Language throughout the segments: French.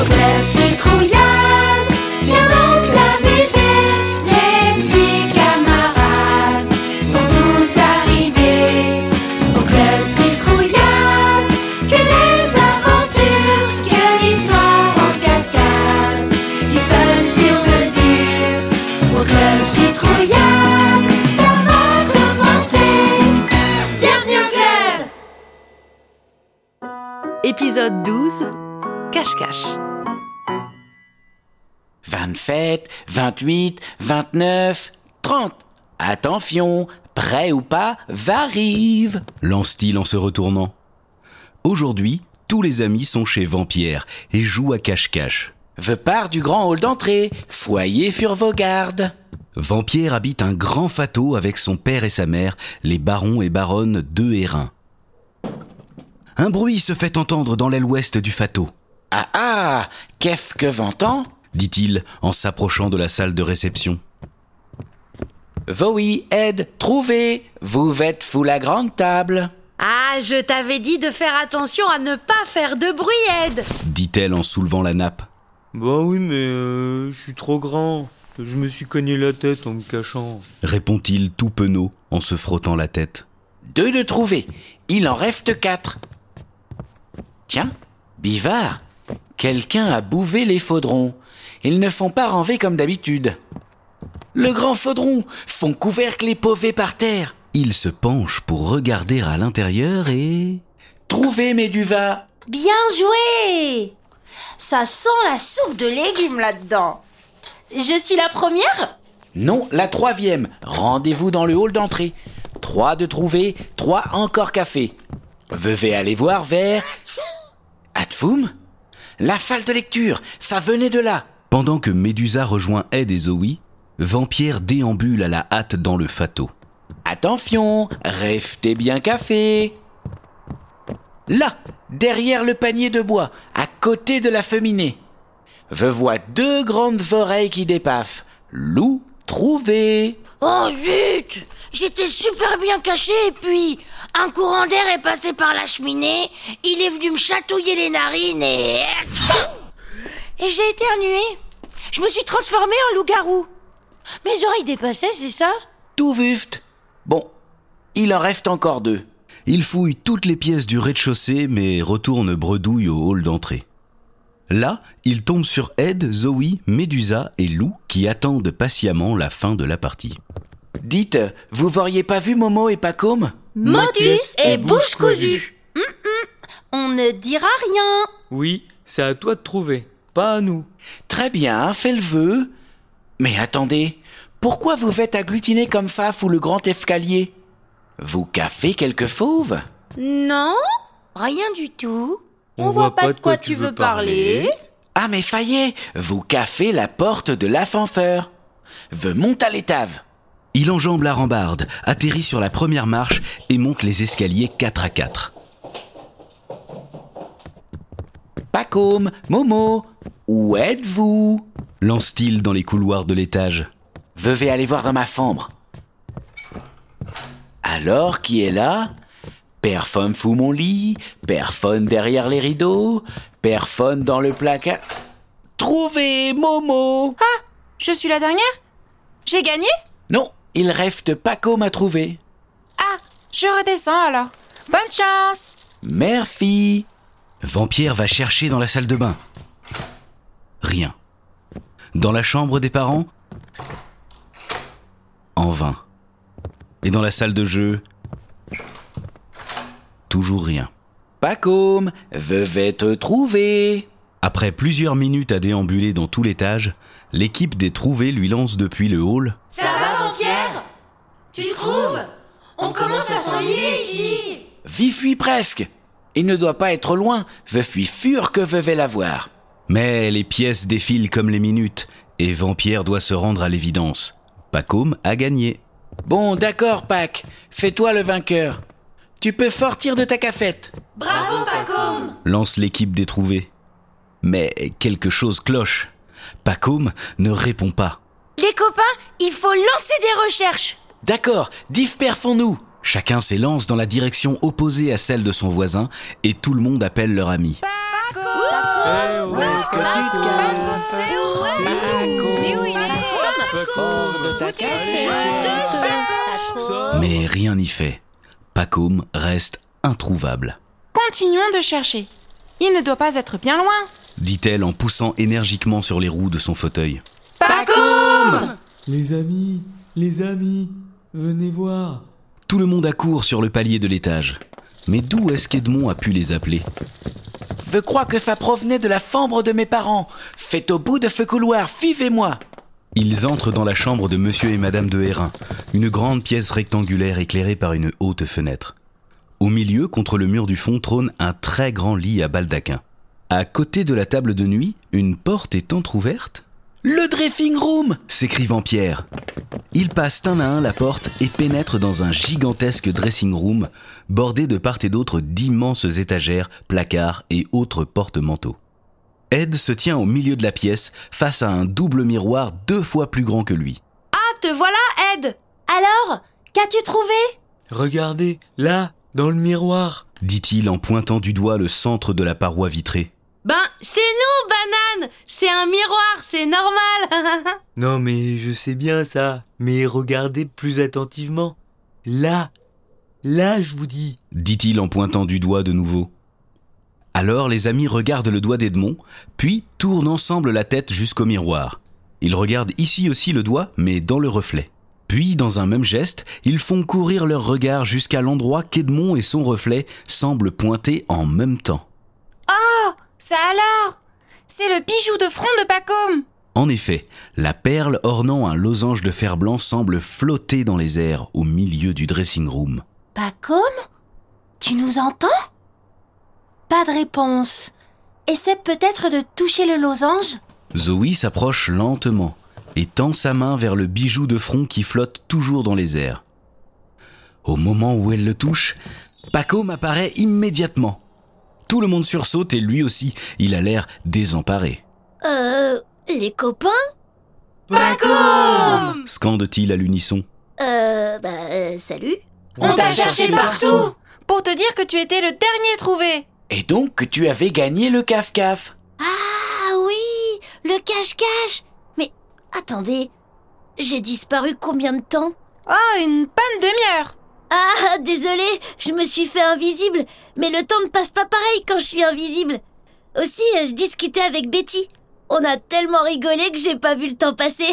Au club citrouillade, viens donc t'amuser. Les petits camarades sont tous arrivés. Au club citrouillade, que des aventures, que l'histoire en cascade. Du fun sur mesure. Au club citrouillade, ça va commencer. Bienvenue au club! Épisode 12 Cache-cache. 27, 28, 29, 30. Attention, prêt ou pas, j'arrive. lance-t-il en se retournant. Aujourd'hui, tous les amis sont chez Vampierre et jouent à cache-cache. Je pars du grand hall d'entrée. Foyer sur vos gardes. Vampierre habite un grand château avec son père et sa mère, les barons et baronnes de Hérin. Un bruit se fait entendre dans l'aile ouest du château, Ah ah, qu'est-ce que j'entends dit-il en s'approchant de la salle de réception. Oui, Ed, trouvez. Vous êtes sous la grande table. Ah, je t'avais dit de faire attention à ne pas faire de bruit, Ed. dit-elle en soulevant la nappe. Bah oui, mais euh, je suis trop grand. Je me suis cogné la tête en me cachant. répond-il tout penaud en se frottant la tête. Deux de trouver. Il en reste quatre. Tiens, bivard. Quelqu'un a bouvé les faudrons. Ils ne font pas renver comme d'habitude. Le grand faudron font couvercle et pauvés par terre. Il se penche pour regarder à l'intérieur et... Trouvez Méduva. Bien joué Ça sent la soupe de légumes là-dedans. Je suis la première? Non, la troisième. Rendez-vous dans le hall d'entrée. Trois de trouver, trois encore café. Veuillez aller voir vers... Atfoum La salle de lecture, ça venait de là. Pendant que Médusa rejoint Ed et Zoé, Vampierre déambule à la hâte dans le château. Attention, restez bien café. Là, derrière le panier de bois, à côté de la cheminée. Je vois deux grandes oreilles qui dépassent. Loup, trouvé. Oh zut J'étais super bien caché et puis un courant d'air est passé par la cheminée, il est venu me chatouiller les narines et... Et j'ai éternué. Je me suis transformée en loup-garou. Mes oreilles dépassaient, c'est ça? Tout juste. Bon, il en reste encore deux. Il fouille toutes les pièces du rez-de-chaussée mais retourne bredouille au hall d'entrée. Là, il tombe sur Ed, Zoé, Médusa et Lou qui attendent patiemment la fin de la partie. Dites, vous auriez pas vu Momo et Pacôme? Motus et bouche cousue. On ne dira rien. Oui, c'est à toi de trouver, pas à nous. Très bien, fais le vœu. Mais attendez, pourquoi vous faites agglutiner comme Faf ou le grand escalier? Vous caffez quelque fauve Non Rien du tout. On voit pas de quoi tu veux parler. Ah mais faillez, vous caffez la porte de l'ascenseur. Ve monte à l'étave. Il enjambe la rambarde, atterrit sur la première marche et monte les escaliers 4 à 4. Pacôme, Momo, où êtes-vous? Lance-t-il dans les couloirs de l'étage. Veuillez aller voir dans ma chambre. Alors, qui est là? Personne sous mon lit, personne derrière les rideaux, personne dans le placard. Trouvez Momo Je suis la dernière? J'ai gagné? Non, il reste Pacôme à trouver. Ah, je redescends alors. Bonne chance Merci. Vampierre va chercher dans la salle de bain. Rien. Dans la chambre des parents? En vain. Et dans la salle de jeu? Toujours rien. Pacôme, je vais te trouver. Après plusieurs minutes à déambuler dans tout l'étage, l'équipe des trouvés lui lance depuis le hall Ça va, Vampierre Tu trouves? On commence à s'ennuyer ici. Vif fuit presque. Il ne doit pas être loin. Je suis sûr que je vais l'avoir. Mais les pièces défilent comme les minutes, et Vampierre doit se rendre à l'évidence. Pacôme a gagné. Bon, d'accord, Pac. Fais-toi le vainqueur. Tu peux sortir de ta cafette. Bravo, Pacôme. Lance l'équipe des trouvés. Mais quelque chose cloche. Pacôme ne répond pas. Les copains, il faut lancer des recherches. D'accord, dispersons-nous. Chacun s'élance dans la direction opposée à celle de son voisin, et tout le monde appelle leur ami. Mais rien n'y fait. Pacôme reste introuvable, Continuons de chercher. Il ne doit pas être bien loin. dit-elle en poussant énergiquement sur les roues de son fauteuil. Pacôme Les amis, les amis, venez voir. Tout le monde accourt sur le palier de l'étage. Mais d'où est-ce qu'Edmond a pu les appeler? Je crois que ça provenait de la chambre de mes parents. Faites au bout de ce couloir, suivez-moi. Ils entrent dans la chambre de monsieur et madame de Hérin, une grande pièce rectangulaire éclairée par une haute fenêtre. Au milieu, contre le mur du fond, trône un très grand lit à baldaquin. À côté de la table de nuit, une porte est entr'ouverte Le dressing room s'écrie Vampierre. Ils passent un à un la porte et pénètrent dans un gigantesque dressing room bordé de part et d'autre d'immenses étagères, placards et autres porte-manteaux. Ed se tient au milieu de la pièce face à un double miroir deux fois plus grand que lui. Ah, te voilà, Ed Alors, qu'as-tu trouvé? Regardez, là, dans le miroir. dit-il en pointant du doigt le centre de la paroi vitrée. Ben, c'est nous, banane C'est un miroir, c'est normal Non mais je sais bien ça, mais regardez plus attentivement. Là, là je vous dis. dit-il en pointant du doigt de nouveau. Alors les amis regardent le doigt d'Edmond, puis tournent ensemble la tête jusqu'au miroir. Ils regardent ici aussi le doigt, mais dans le reflet. Puis, dans un même geste, ils font courir leur regard jusqu'à l'endroit qu'Edmond et son reflet semblent pointer en même temps. Ça alors C'est le bijou de front de Pacôme En effet, la perle ornant un losange de fer blanc semble flotter dans les airs au milieu du dressing room. Pacôme? Tu nous entends? Pas de réponse. Essaie peut-être de toucher le losange Zoé s'approche lentement et tend sa main vers le bijou de front qui flotte toujours dans les airs. Au moment où elle le touche, Pacôme apparaît immédiatement. Tout le monde sursaute et lui aussi, il a l'air désemparé. Euh, les copains? Pacôme Scande-t-il à l'unisson. Euh, bah, euh, salut. On t'a cherché partout Pour te dire que tu étais le dernier trouvé Et donc que tu avais gagné le caf-caf. Ah oui, le cache-cache. Mais attendez, j'ai disparu combien de temps? Oh, une bonne demi-heure Ah, désolé, je me suis fait invisible. Mais le temps ne passe pas pareil quand je suis invisible. Aussi, euh, je discutais avec Betty. On a tellement rigolé que j'ai pas vu le temps passer.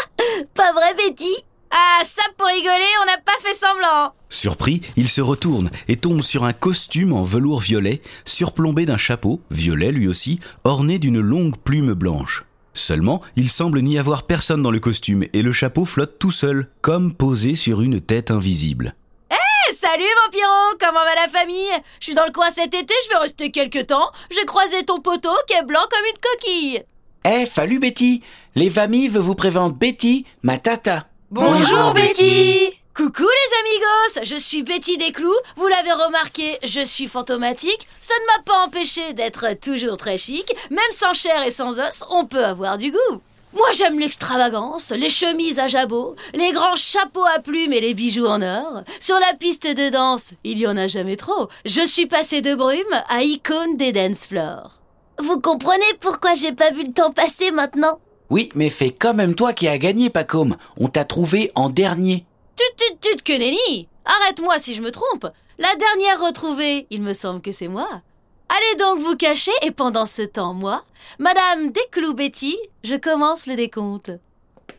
pas vrai, Betty? Ah, ça pour rigoler, on n'a pas fait semblant Surpris, il se retourne et tombe sur un costume en velours violet, surplombé d'un chapeau, violet lui aussi, orné d'une longue plume blanche. Seulement, il semble n'y avoir personne dans le costume et le chapeau flotte tout seul, comme posé sur une tête invisible. Eh, Salut Vampiro, comment va la famille? Je suis dans le coin cet été, je vais rester quelques temps. J'ai croisé ton poteau qui est blanc comme une coquille. Eh, salut Betty. Les familles veulent vous présenter Betty, ma tata. Bonjour, Betty Coucou les amigos, je suis Betty Desclous, vous l'avez remarqué, je suis fantomatique, ça ne m'a pas empêché d'être toujours très chic, même sans chair et sans os, on peut avoir du goût. Moi j'aime l'extravagance, les chemises à jabot, les grands chapeaux à plumes et les bijoux en or. Sur la piste de danse, il y en a jamais trop. Je suis passée de brume à icône des dance floors. Vous comprenez pourquoi j'ai pas vu le temps passer maintenant? Oui, mais fais quand même toi qui as gagné, Pacôme. On t'a trouvé en dernier. Tut tut tut que nenni Arrête-moi si je me trompe. La dernière retrouvée, il me semble que c'est moi. Allez donc vous cacher et pendant ce temps, moi, Madame Desclous Betty, je commence le décompte.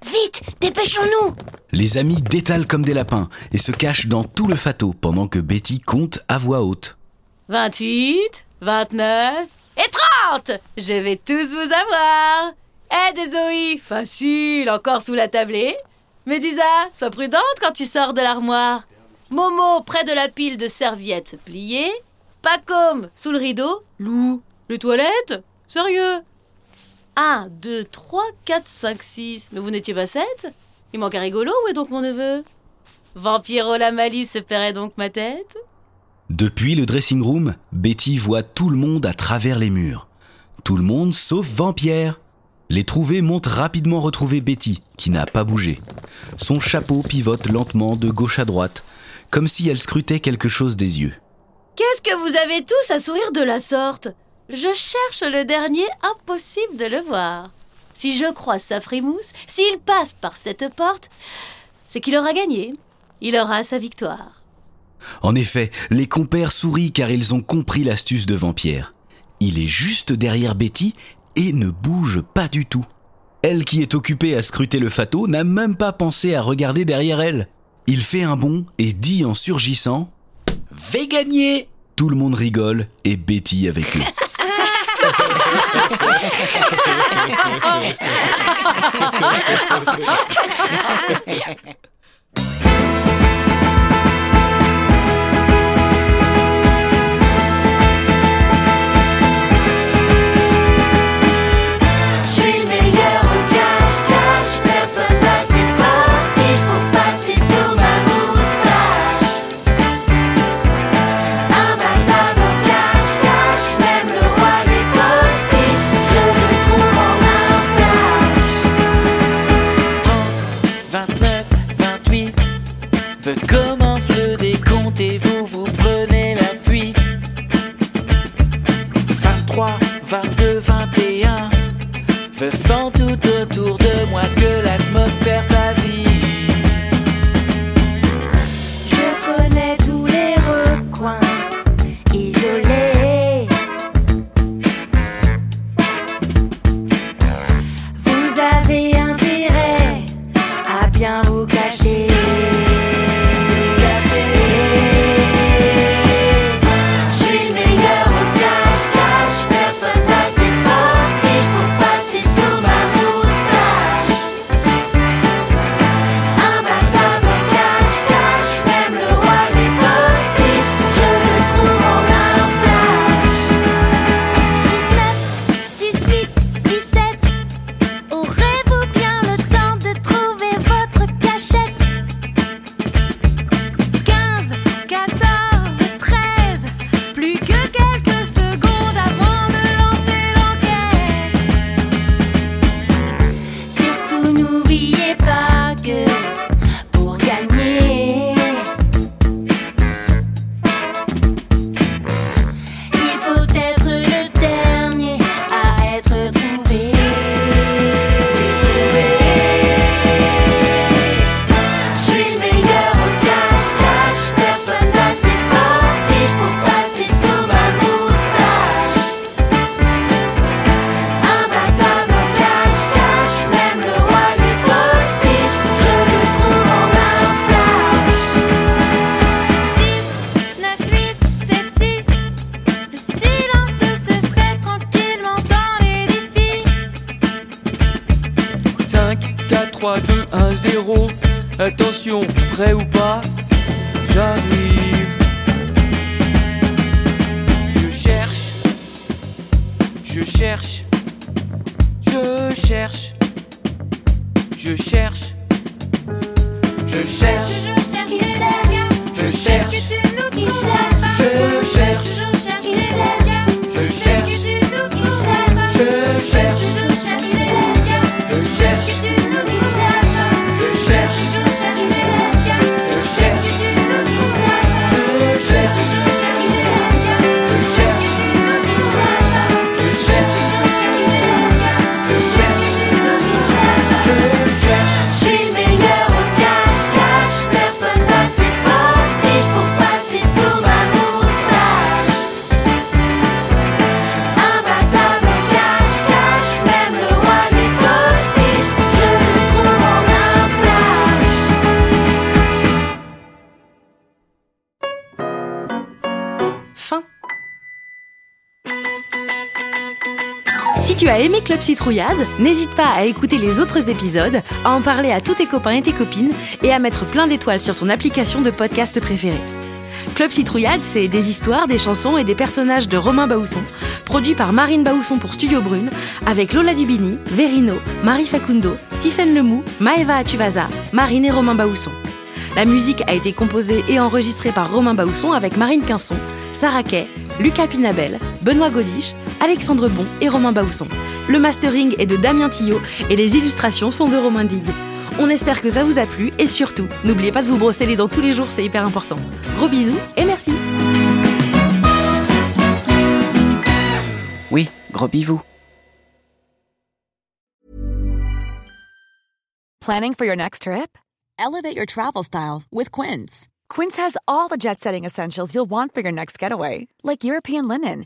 Vite, dépêchons-nous Les amis détalent comme des lapins et se cachent dans tout le fatot pendant que Betty compte à voix haute. 28, 29 et 30 Je vais tous vous avoir Eh des Zoé, facile, encore sous la tablée Médusa, sois prudente quand tu sors de l'armoire. Momo près de la pile de serviettes pliées. Pacôme sous le rideau. Lou, les toilettes Sérieux 1, 2, 3, 4, 5, 6. Mais vous n'étiez pas 7 Il manque un rigolo, où est donc mon neveu? Vampiro la malice se paierait donc ma tête? Depuis le dressing room, Betty voit tout le monde à travers les murs. Tout le monde sauf Vampierre. Les trouvés montent rapidement retrouver Betty, qui n'a pas bougé. Son chapeau pivote lentement de gauche à droite, comme si elle scrutait quelque chose des yeux. Qu'est-ce que vous avez tous à sourire de la sorte? Je cherche le dernier, impossible de le voir. Si je croise sa frimousse, s'il passe par cette porte, c'est qu'il aura gagné. Il aura sa victoire. En effet, les compères sourient car ils ont compris l'astuce de Vampierre. Il est juste derrière Betty et ne bouge pas du tout. Elle qui est occupée à scruter le fatot n'a même pas pensé à regarder derrière elle. Il fait un bond et dit en surgissant Vais gagner Tout le monde rigole et Betty avec eux. 4, 3, 2, 1, 0. Attention, prêt ou pas J'arrive. Je cherche. Je cherche. Je cherche. Je cherche. Je cherche. Je cherche. Je cherche. Je cherche. Je cherche. Je cherche. Je Si tu as aimé Club Citrouillade, n'hésite pas à écouter les autres épisodes, à en parler à tous tes copains et tes copines et à mettre plein d'étoiles sur ton application de podcast préférée. Club Citrouillade, c'est des histoires, des chansons et des personnages de Romain Baousson, produit par Marine Baousson pour Studio Brune, avec Lola Dubini, Verino, Marie Facundo, Tiffaine Lemou, Maeva Atuvasa, Marine et Romain Baousson. La musique a été composée et enregistrée par Romain Baousson avec Marine Quinson, Sarah Kay, Lucas Pinabel, Benoît Godiche, Alexandre Bon et Romain Baousson. Le mastering est de Damien Tillot et les illustrations sont de Romain Digue. On espère que ça vous a plu et surtout, n'oubliez pas de vous brosser les dents tous les jours, c'est hyper important. Gros bisous et merci. Oui, gros bisous. Planning for your next trip? Elevate your travel style with Quince. Quince has all the jet setting essentials you'll want for your next getaway, like European linen,